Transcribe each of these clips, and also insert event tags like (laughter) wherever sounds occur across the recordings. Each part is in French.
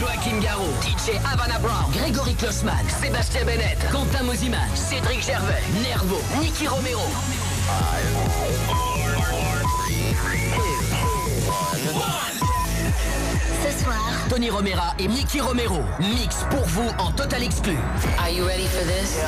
Joachim Garraud, DJ Havana Brown, Grégory Klossman, Sébastien Bennett, Quentin Mosiman, Cédric Gervais, Nervo, Nicky Romero. Ce soir, Tony Romera et Nicky Romero. Mix pour vous en total exclu. are you ready for this?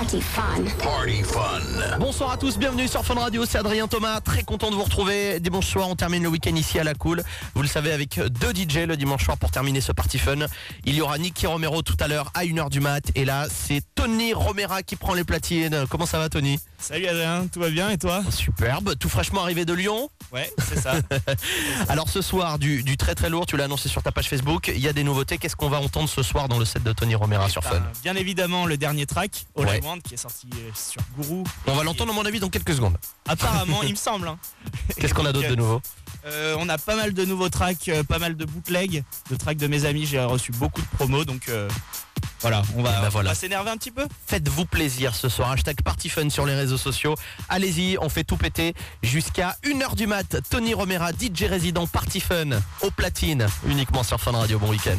Party fun. Party fun. Bonsoir à tous, bienvenue sur Fun Radio, c'est Adrien Thomas, très content de vous retrouver. Dimanche soir, on termine le week-end ici à la cool. Vous le savez, avec deux DJ le dimanche soir pour terminer ce party fun. Il y aura Nicky Romero tout à l'heure à 1h du mat. Et là, c'est Tony Romera qui prend les platines. Comment ça va, Tony? Salut Adrien, tout va bien et toi? Superbe, tout fraîchement arrivé de Lyon? Ouais, c'est ça. (laughs) Alors ce soir, du, du très très lourd, tu l'as annoncé sur ta page Facebook. Il y a des nouveautés. Qu'est-ce qu'on va entendre ce soir dans le set de Tony Romera sur Fun? Ben, bien évidemment le dernier track, All Ouais. Qui est sorti euh, sur Guru. On va l'entendre, à mon avis, dans quelques secondes. Apparemment, il me (laughs) semble. hein. Qu'est-ce qu'on a d'autre de nouveau? Euh, On a pas mal de nouveaux tracks, euh, pas mal de bootlegs, de tracks de mes amis. J'ai reçu beaucoup de promos, donc euh, voilà, on va, Eh ben on voilà. va s'énerver un petit peu. Faites-vous plaisir ce soir. Hashtag PartyFun sur les réseaux sociaux. Allez-y, on fait tout péter jusqu'à 1h du mat. Tony Romera, DJ résident PartyFun au platine, uniquement sur Fun Radio. Bon week-end.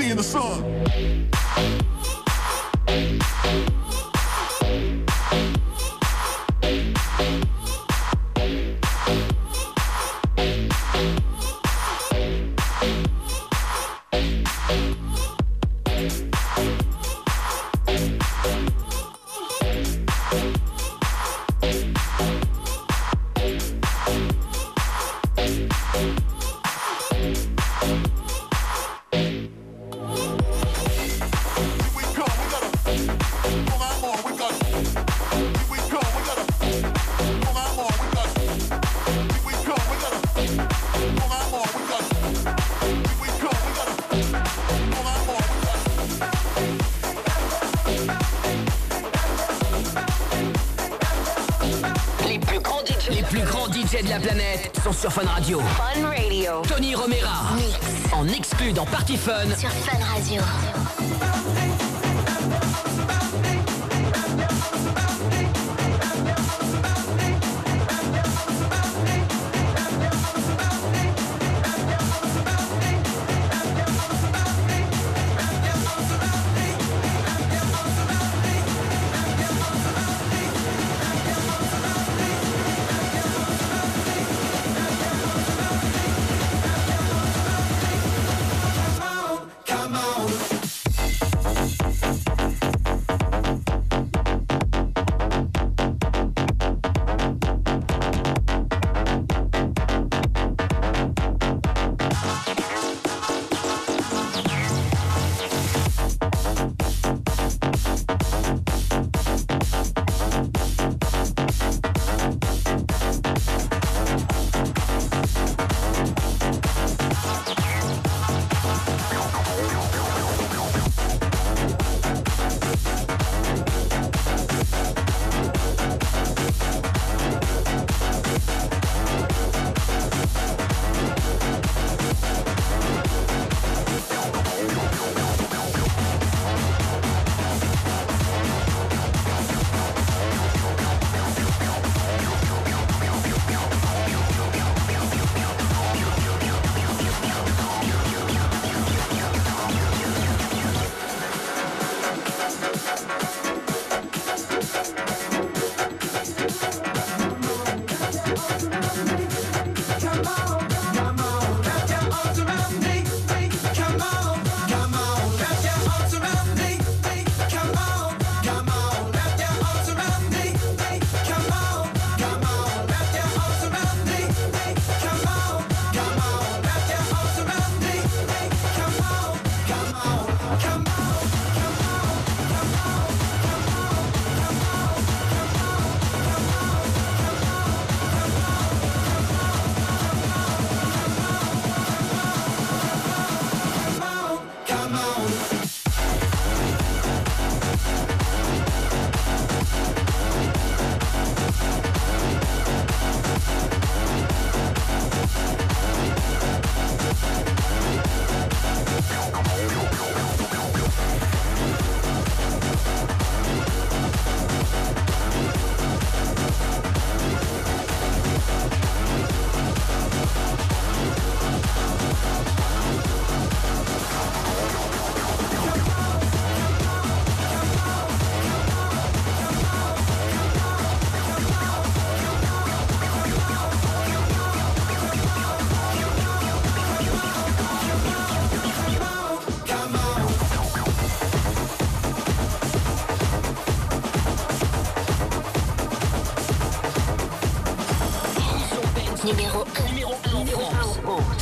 singing the sun. Party Fun.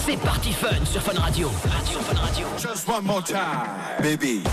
C'est parti fun sur Fun Radio. Radio, Fun Radio. Just one more time, baby.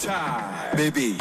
time, baby.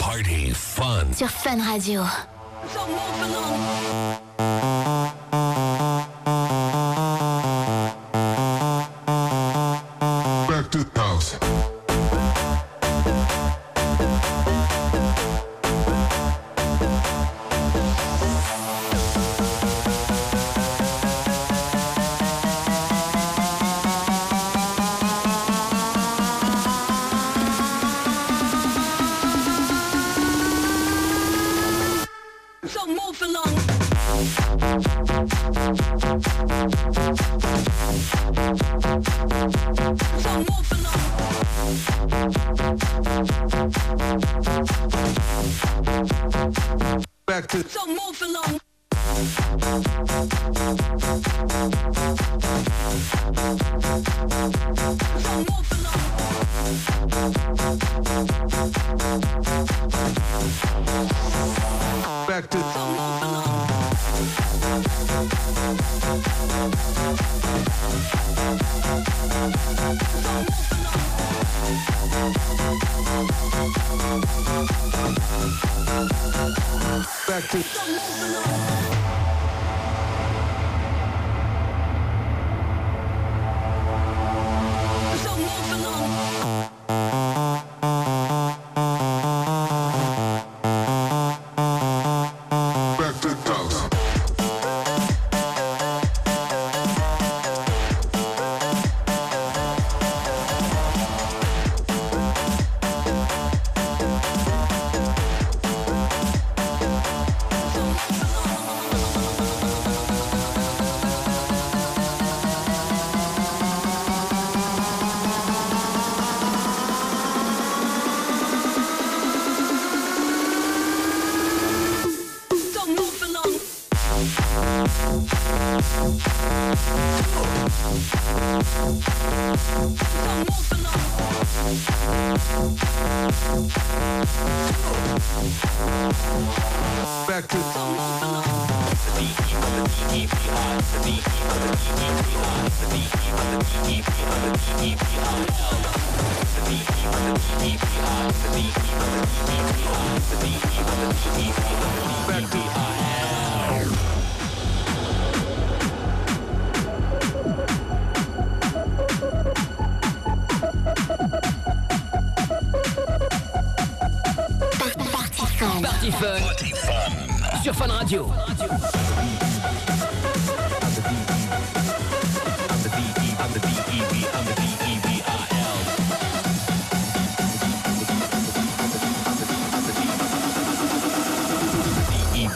Party Fun sur Fun Radio. Back to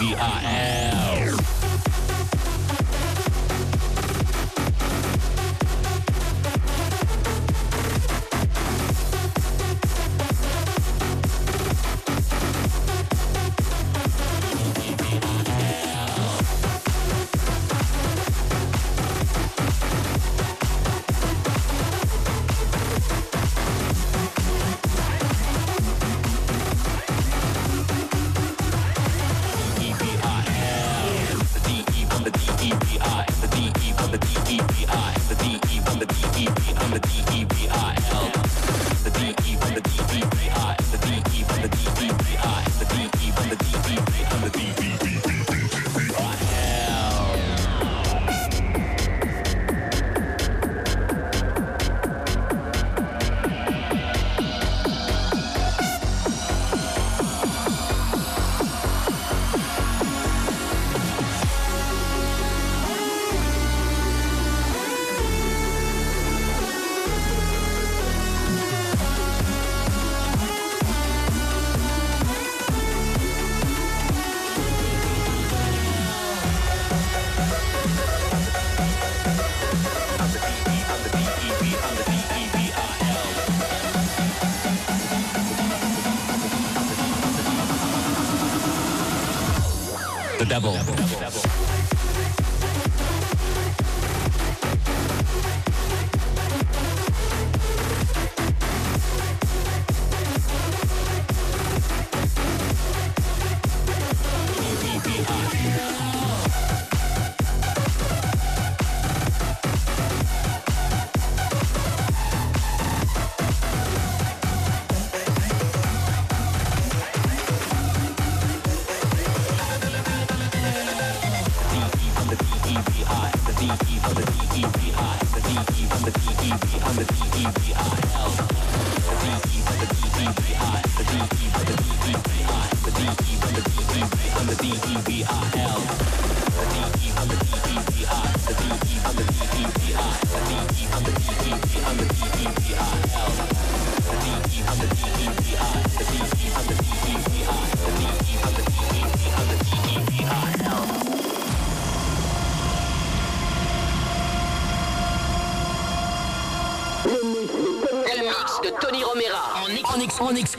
D-I-S. Devil. Le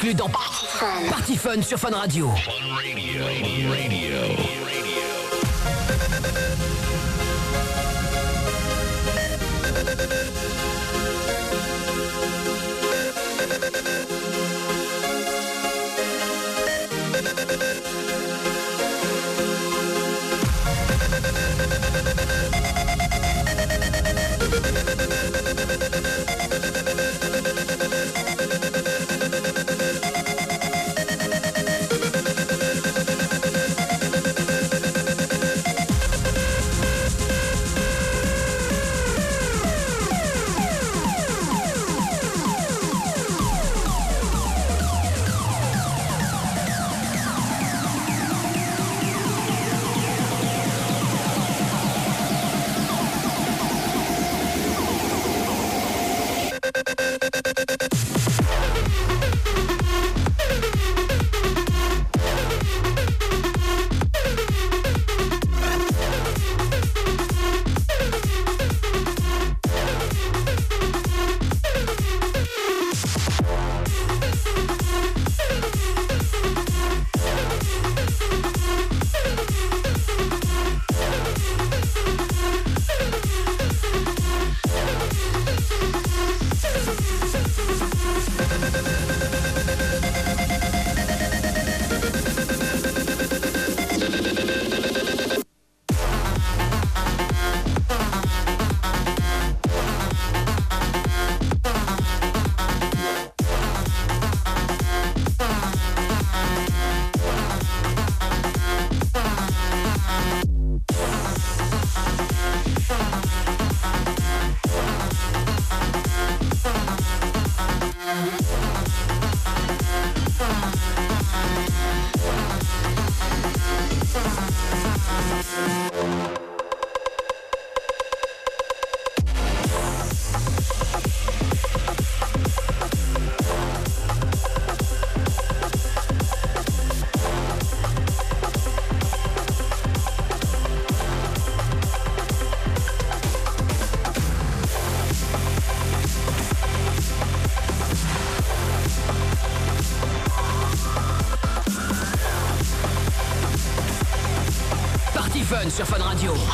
exclu dans Fun. Sur Fun Radio. Sur Fun Radio.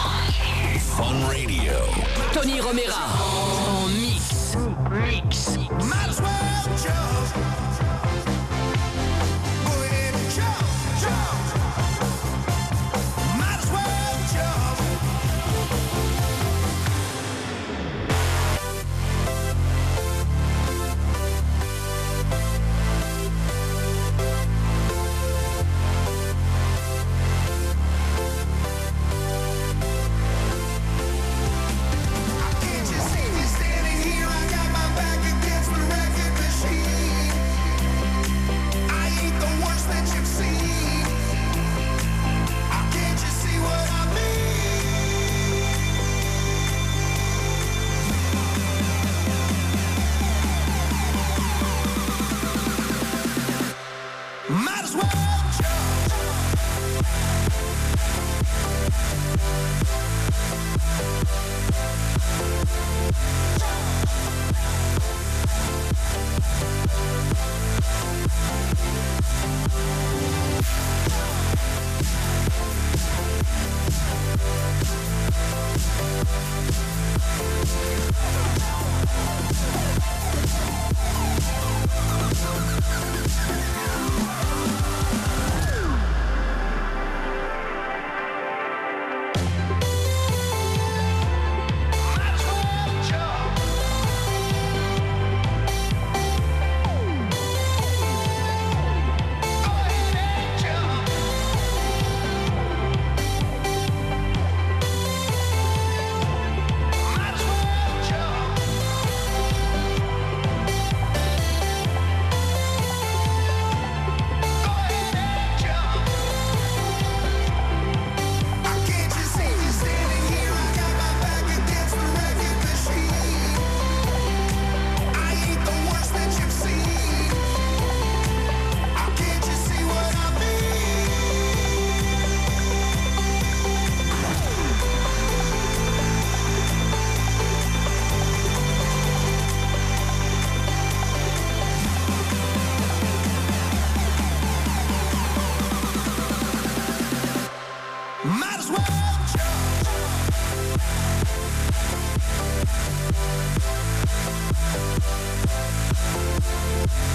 Bonne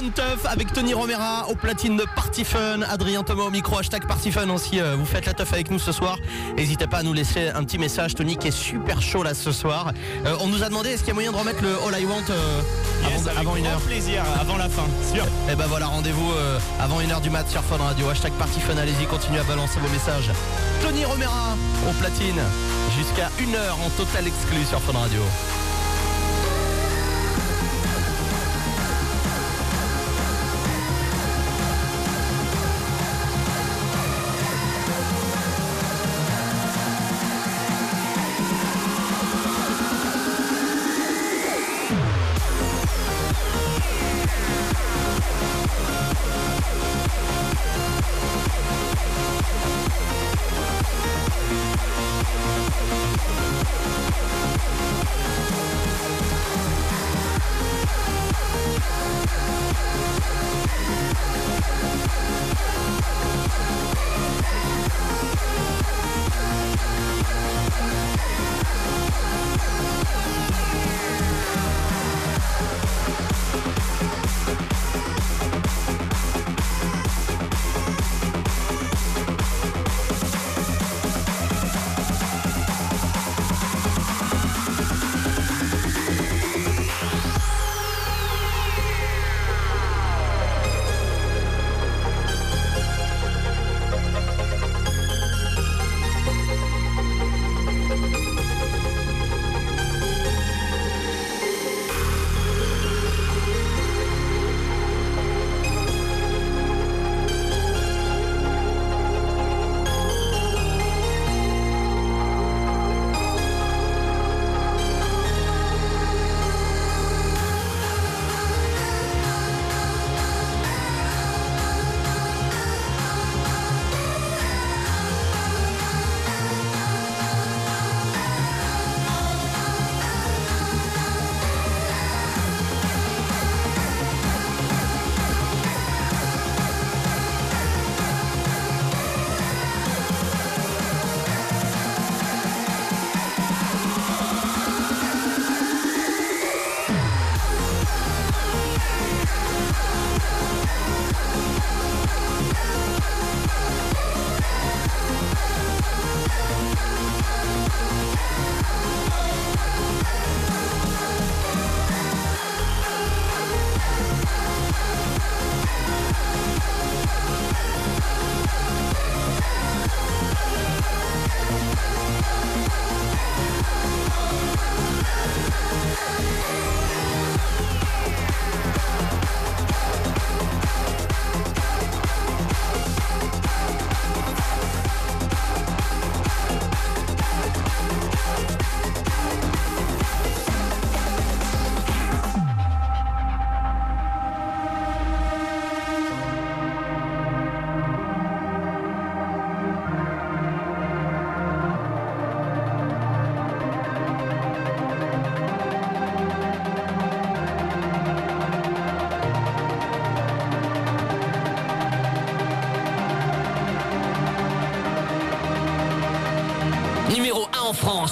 bonne teuf avec Tony Romera au platine de Party Fun, Adrien Thomas au micro, hashtag Party Fun aussi, euh, vous faites la teuf avec nous ce soir. N'hésitez pas à nous laisser un petit message, Tony qui est super chaud là ce soir. Euh, on nous a demandé est-ce qu'il y a moyen de remettre le All I Want euh, Yes, avant, avant une heure plaisir, avant la fin, sûr. Et ben voilà, rendez-vous avant une heure du mat sur Fun Radio, hashtag Party Fun, allez-y, continuez à balancer vos messages. Tony Romera au platine, jusqu'à une heure en total exclu sur Fun Radio.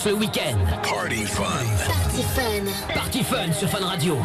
ce week-end. Party Fun. Party Fun. Party Fun sur Fun Radio.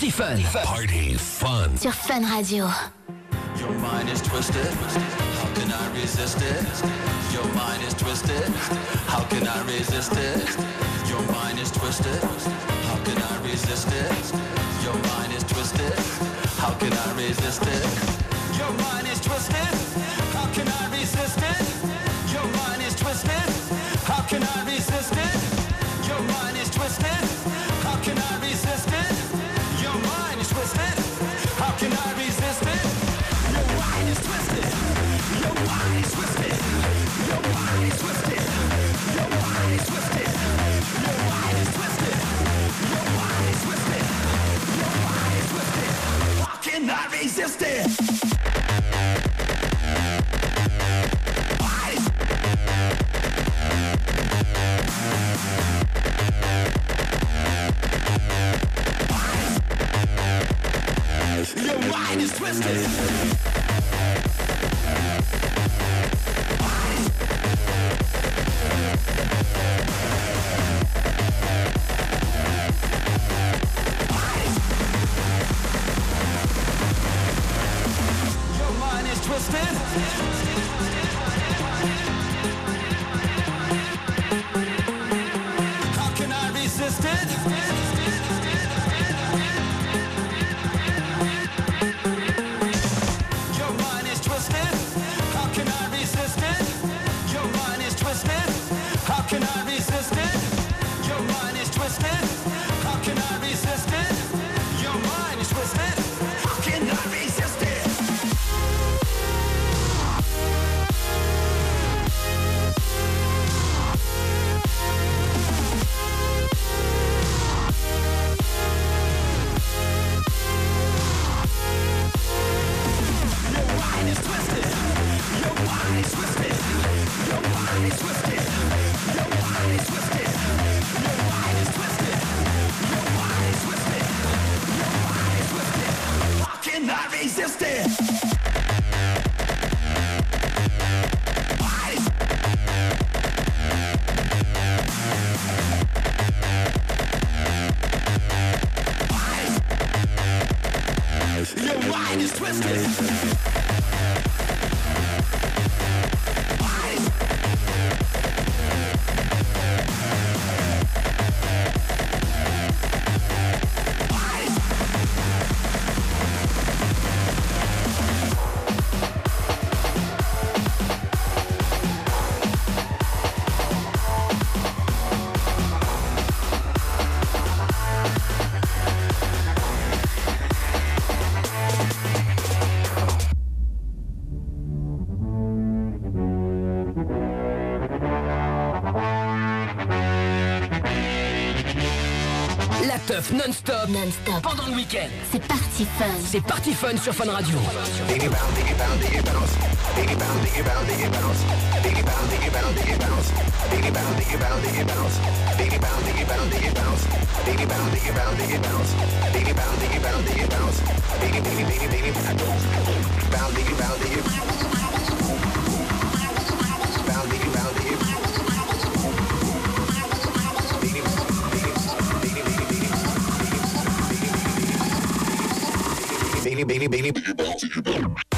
Party Fun. Party Fun. Sur Fun Radio. Your mind is twisted. How can I resist it? Your mind is twisted. How can I resist it? Your mind is twisted. How can I resist it? Your mind is twisted. How can I resist it? Your mind is twisted. non-stop non-stop pendant le week-end. C'est parti Fun. C'est parti Fun sur Fun Radio. Bailey, Bailey, Bailey.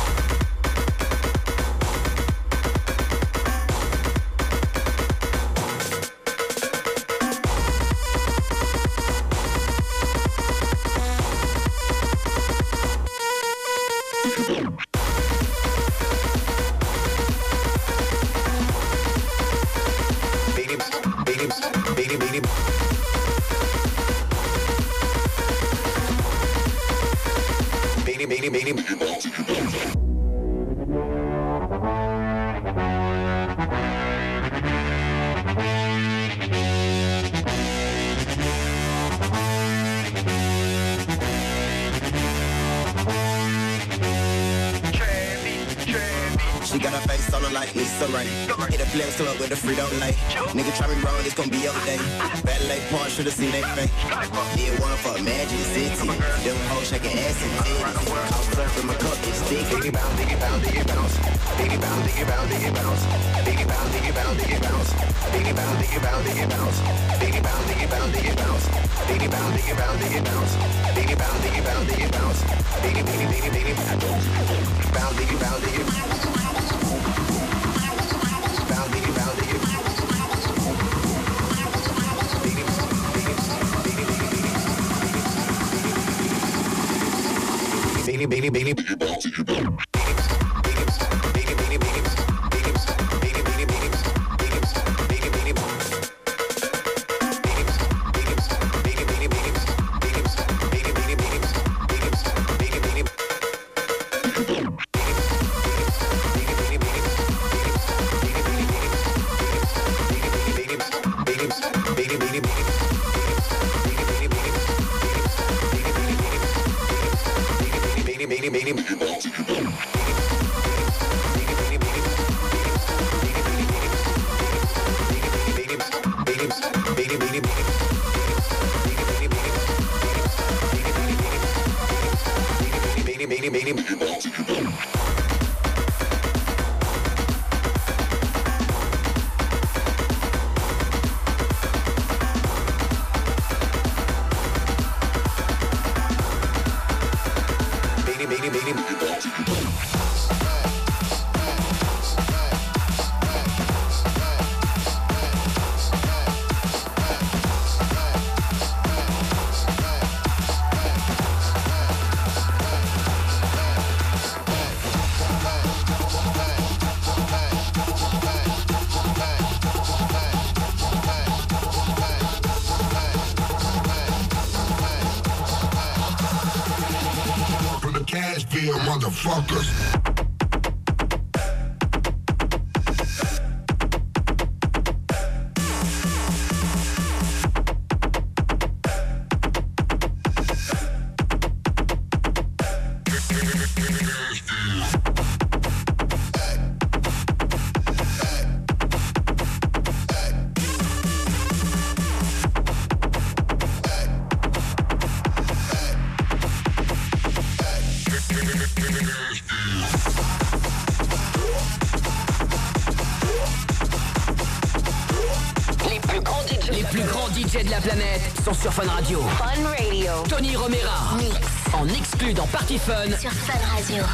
Sur Fun Radio. Fun Radio. Tony Romera. Mix. En exclu dans Party Fun. Sur Fun Radio.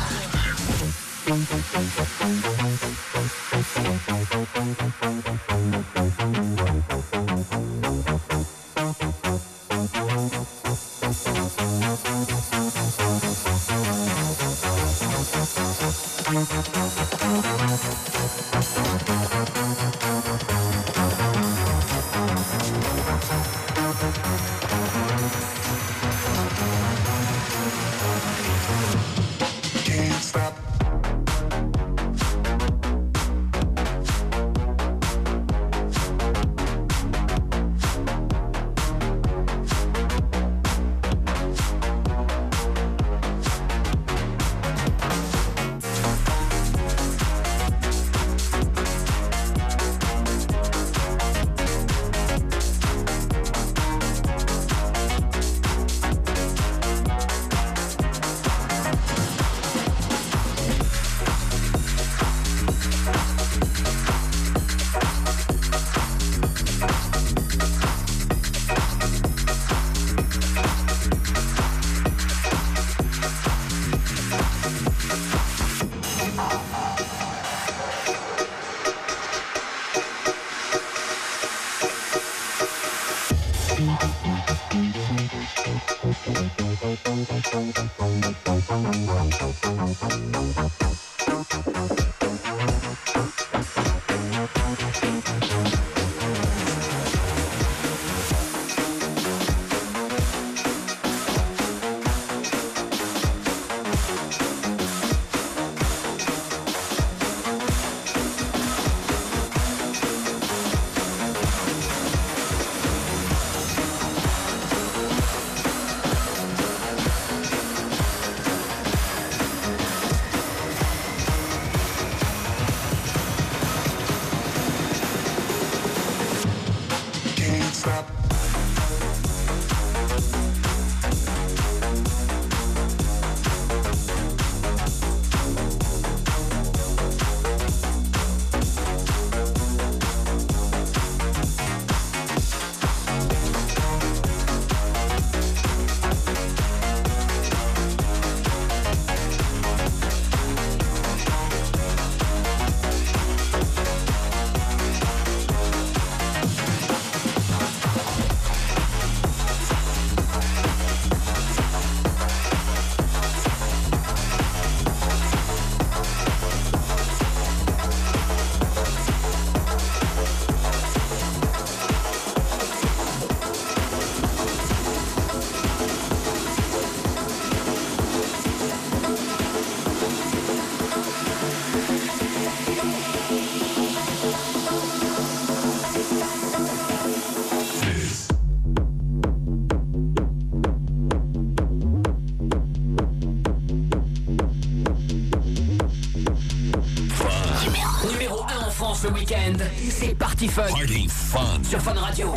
Party Fun. Party Fun. Sur Fun Radio.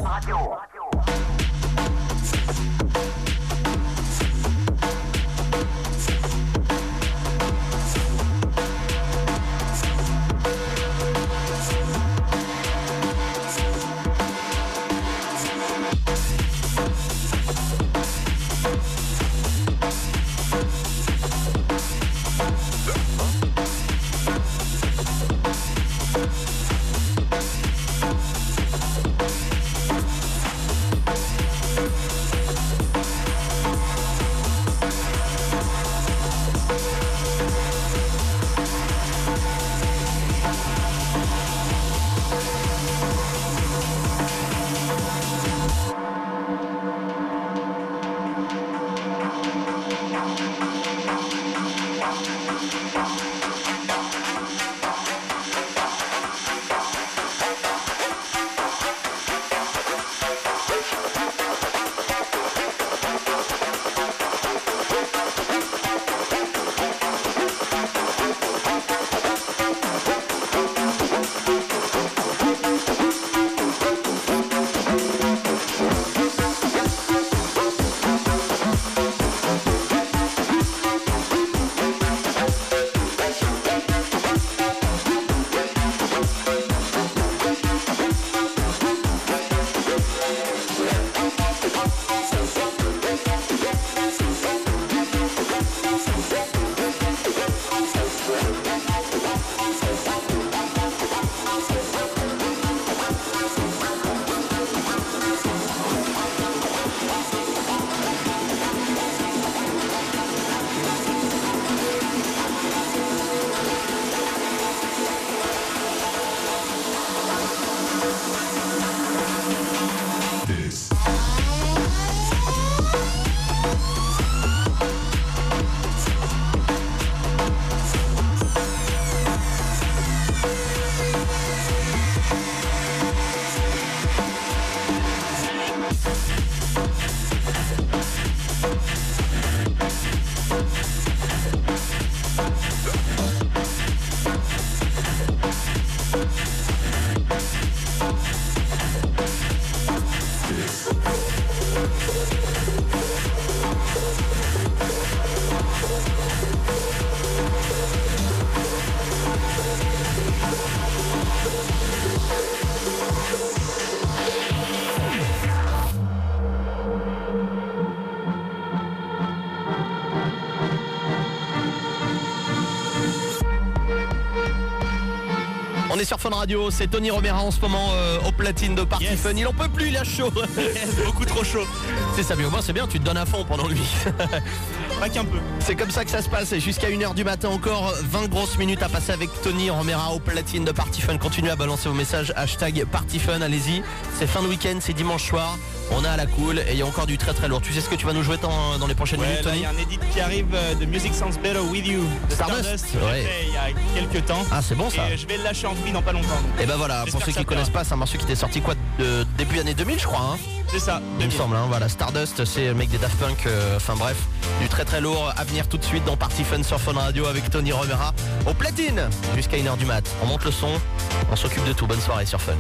Fun Radio, c'est Tony Romera en ce moment euh, au platine de Party Yes. Fun. Il en peut plus, il a chaud. Beaucoup trop chaud. c'est ça, mais au moins c'est bien, tu te donnes à fond pendant lui. (laughs) Pas qu'un peu. C'est comme ça que ça se passe. Et jusqu'à 1h du matin encore, 20 grosses minutes à passer avec Tony Romera au platine de Party Fun. Continuez à balancer vos messages. Hashtag Party Fun, allez-y. C'est fin de week-end, c'est dimanche soir. On est à la cool et il y a encore du très très lourd. Tu sais ce que tu vas nous jouer dans, dans les prochaines Ouais, minutes, Tony il y a un edit qui arrive euh, de Music Sounds Better With You de Stardust, ouais. fait il y a quelques temps. Ah, c'est bon ça. Et je vais le lâcher en free dans pas longtemps. donc. Et ben voilà, pour ceux qui plaira. connaissent pas, c'est un morceau qui était sorti quoi de début année 2000 je crois. Hein C'est ça. Il me 2000. semble, hein, voilà, Stardust, c'est le mec des Daft Punk, euh, enfin bref, du très très lourd à venir tout de suite dans Party Fun sur Fun Radio avec Tony Romera au platine jusqu'à 1h du mat. On monte le son, on s'occupe de tout. Bonne soirée sur Fun.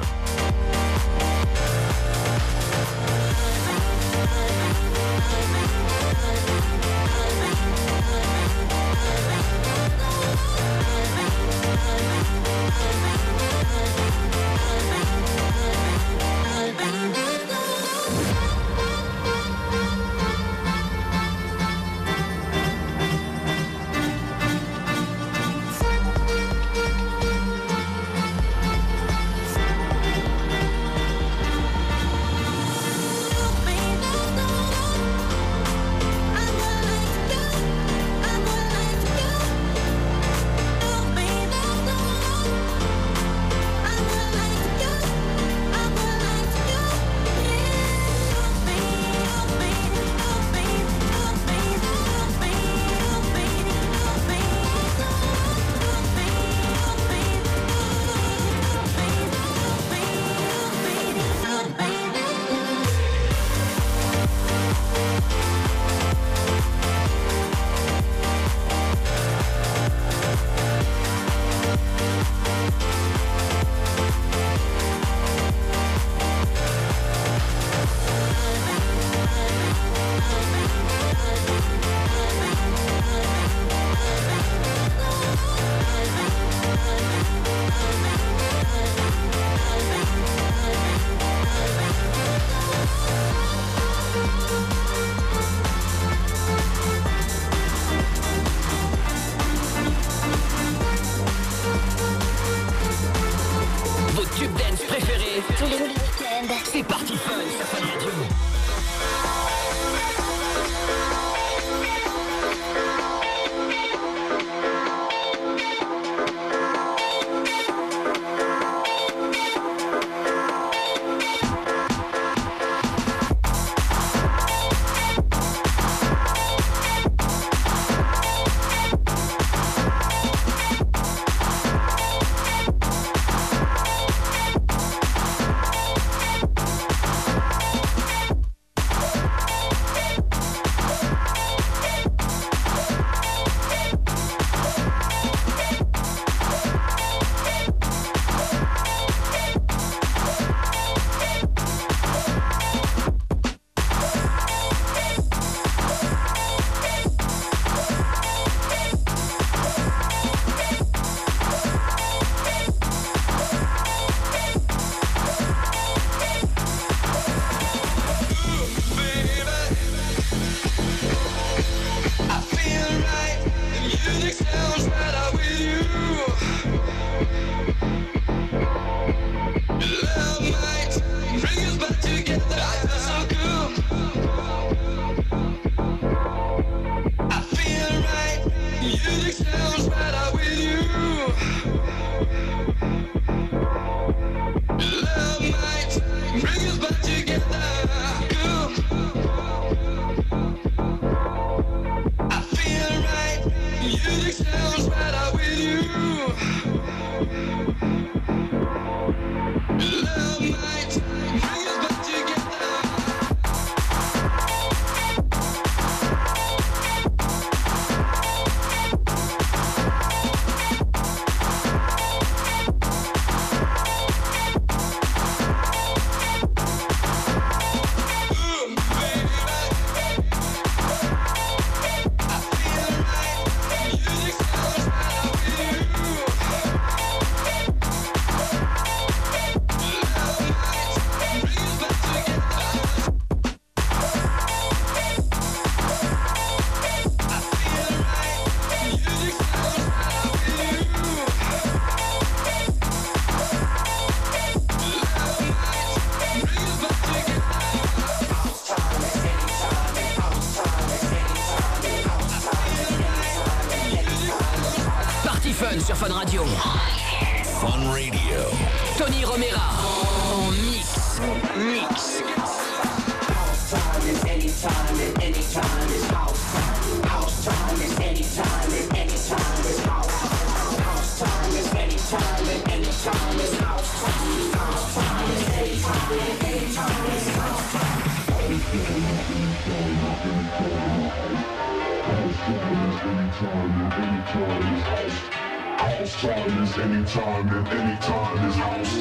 Time is anytime and anytime is house.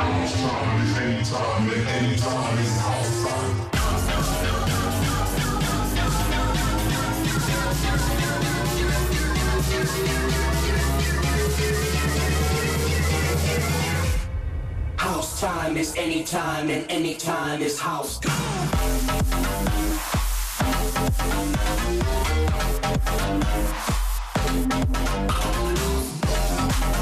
House time is anytime and anytime is house time. House time is anytime and anytime is house.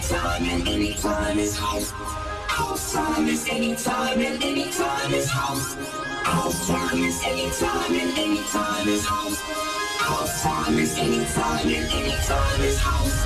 Anytime and anytime is house. House time is anytime and anytime is house. House time is anytime and anytime is house. House time is anytime and anytime is house.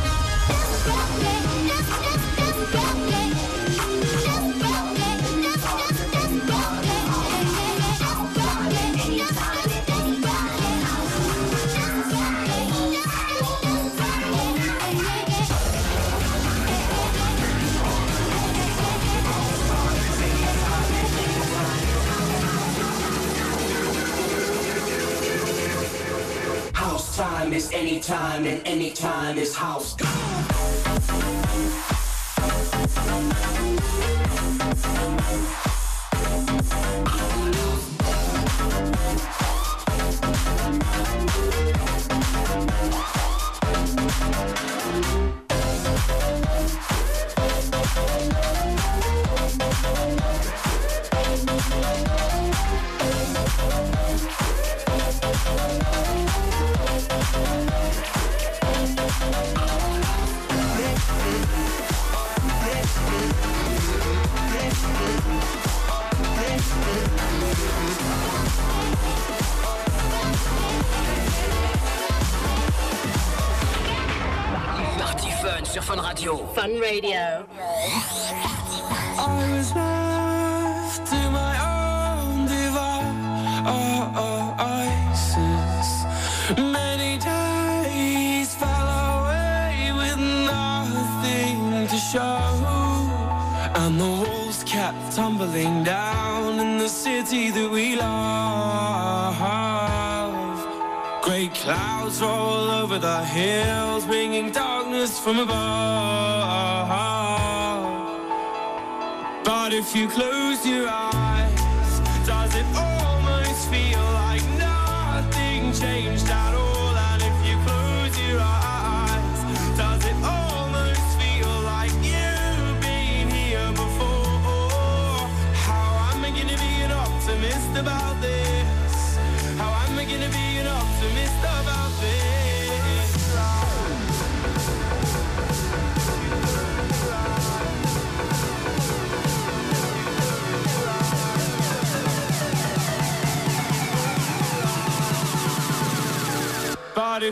Anytime and anytime is house. sur Fun Radio. Fun Radio. I was left to my own. Many days fell away with nothing to show. And the walls kept tumbling down in the city that we love. Great clouds roll over the hills, bringing promise from above. But if you close your eyes.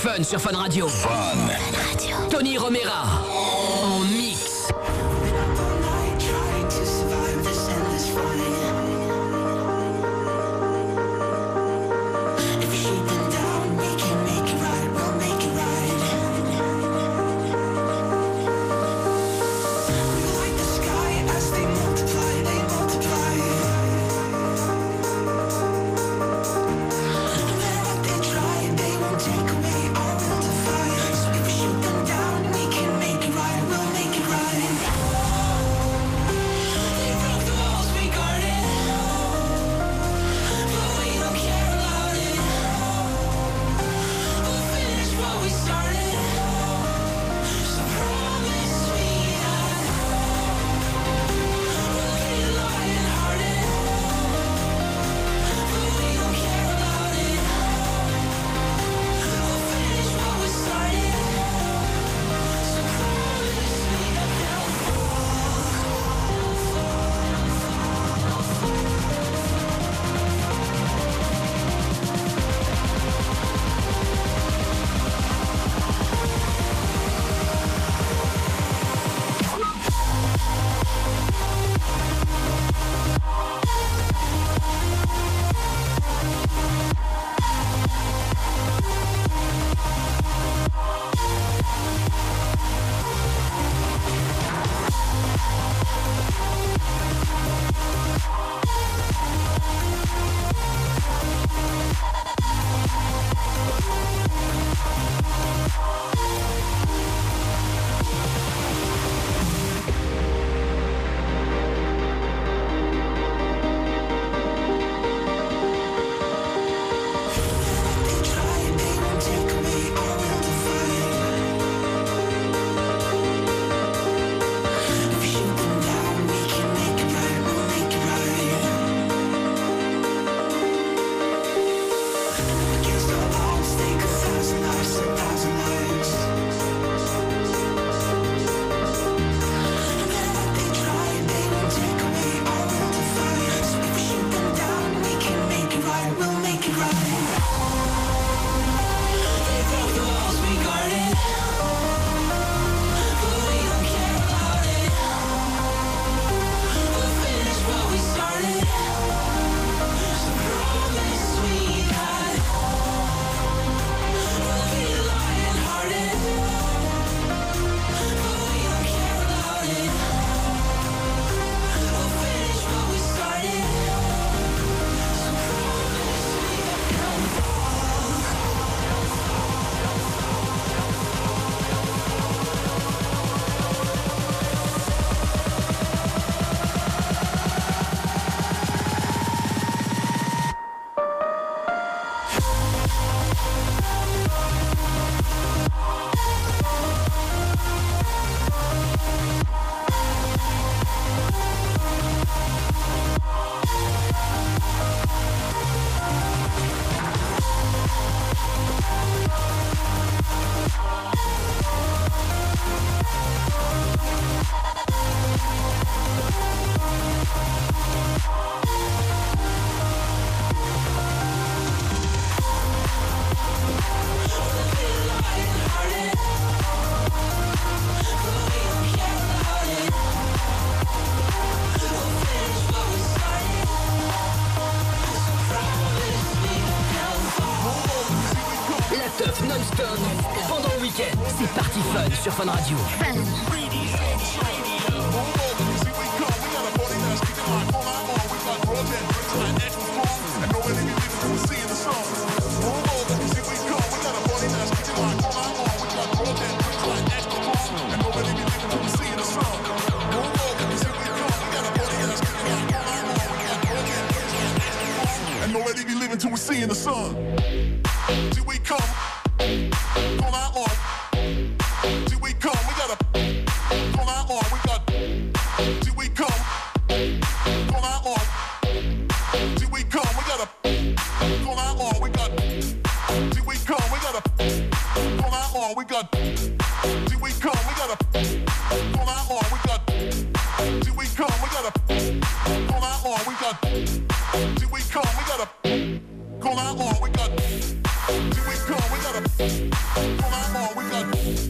Fun sur Fun Radio. Fun Radio. Tony Romera. better. On we got.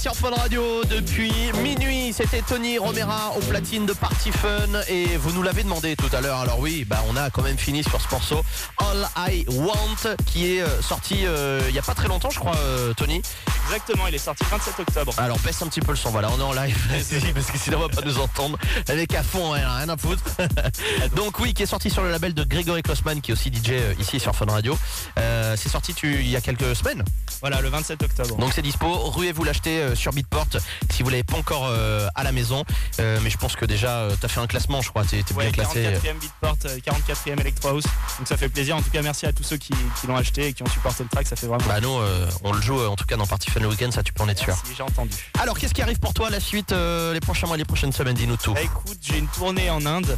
Sur Fun Radio depuis minuit. C'était Tony Romera au platine de Party Fun et vous nous l'avez demandé tout à l'heure. Alors oui, bah on a quand même fini sur ce morceau All I Want qui est euh, sorti euh, il y a pas très longtemps, je crois, euh, Tony. Exactement, il est sorti le 27 octobre. Alors baisse un petit peu le son, voilà, on est en live (laughs) parce que sinon on va pas nous entendre. Le mec à fond, hein, rien à foutre. (laughs) Donc oui, qui est sorti sur le label de Grégory Klossman qui est aussi DJ euh, ici sur Fun Radio. Euh, c'est sorti tu, il y a quelques semaines. Voilà, le 27 octobre. Donc c'est dispo, ruez-vous l'acheter euh, sur Beatport si vous l'avez pas encore euh, à la maison. Euh, mais je pense que déjà euh, t'as fait un classement, je crois, t'es Ouais, bien classé. 44e Beatport, euh, 44e Electro House. Donc ça fait plaisir. En tout cas, merci à tous ceux qui, qui l'ont acheté et qui ont supporté le track. Ça fait vraiment. Bah nous, euh, on le joue euh, en tout cas dans Party Fun le week-end, ça tu peux en être sûr. J'ai entendu. Alors qu'est-ce qui arrive pour toi la suite, euh, les prochains mois, les prochaines semaines, dis-nous tout. Bah écoute, j'ai une tournée en Inde.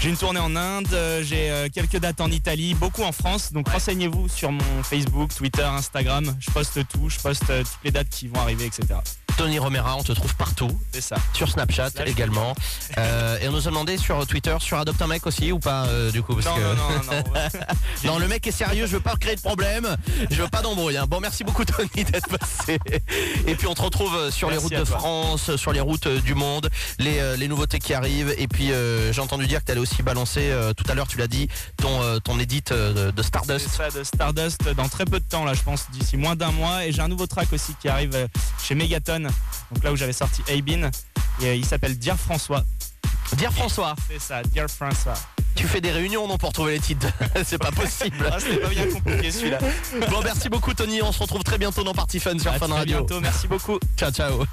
J'ai une tournée en Inde, j'ai quelques dates en Italie, beaucoup en France. Donc renseignez-vous sur mon Facebook, Twitter, Instagram. Je poste tout, je poste toutes les dates qui vont arriver, etc. Tony Romera, on te trouve partout. C'est ça. Sur Snapchat également. Euh, et on nous a demandé sur Twitter, sur Adopte un mec aussi ou pas euh, du coup parce Non, que... non, non, (laughs) non, le mec est sérieux, je veux pas créer de problème, je veux pas d'embrouille. hein. Bon, merci beaucoup Tony d'être passé. Et puis on te retrouve euh, sur les routes de toi. France, sur les routes du monde, les, les nouveautés qui arrivent. Et puis euh, j'ai entendu dire que tu allais aussi balancer, tout à l'heure tu l'as dit, ton, euh, de, Stardust. ça, de Stardust dans très peu de temps, là, je pense, d'ici moins d'un mois. Et j'ai un nouveau track aussi qui arrive chez Megaton. Donc là où j'avais sorti Aibin. Et euh, il s'appelle Dear François. Dire François, C'est ça, Dear François. tu fais des réunions non pour trouver les titres, (laughs) c'est pas (laughs) possible. Ah, c'était pas bien compliqué celui-là. Bon, merci beaucoup Tony, on se retrouve très bientôt dans Party Fun sur À Fun très Radio. bientôt, merci beaucoup. Ciao ciao.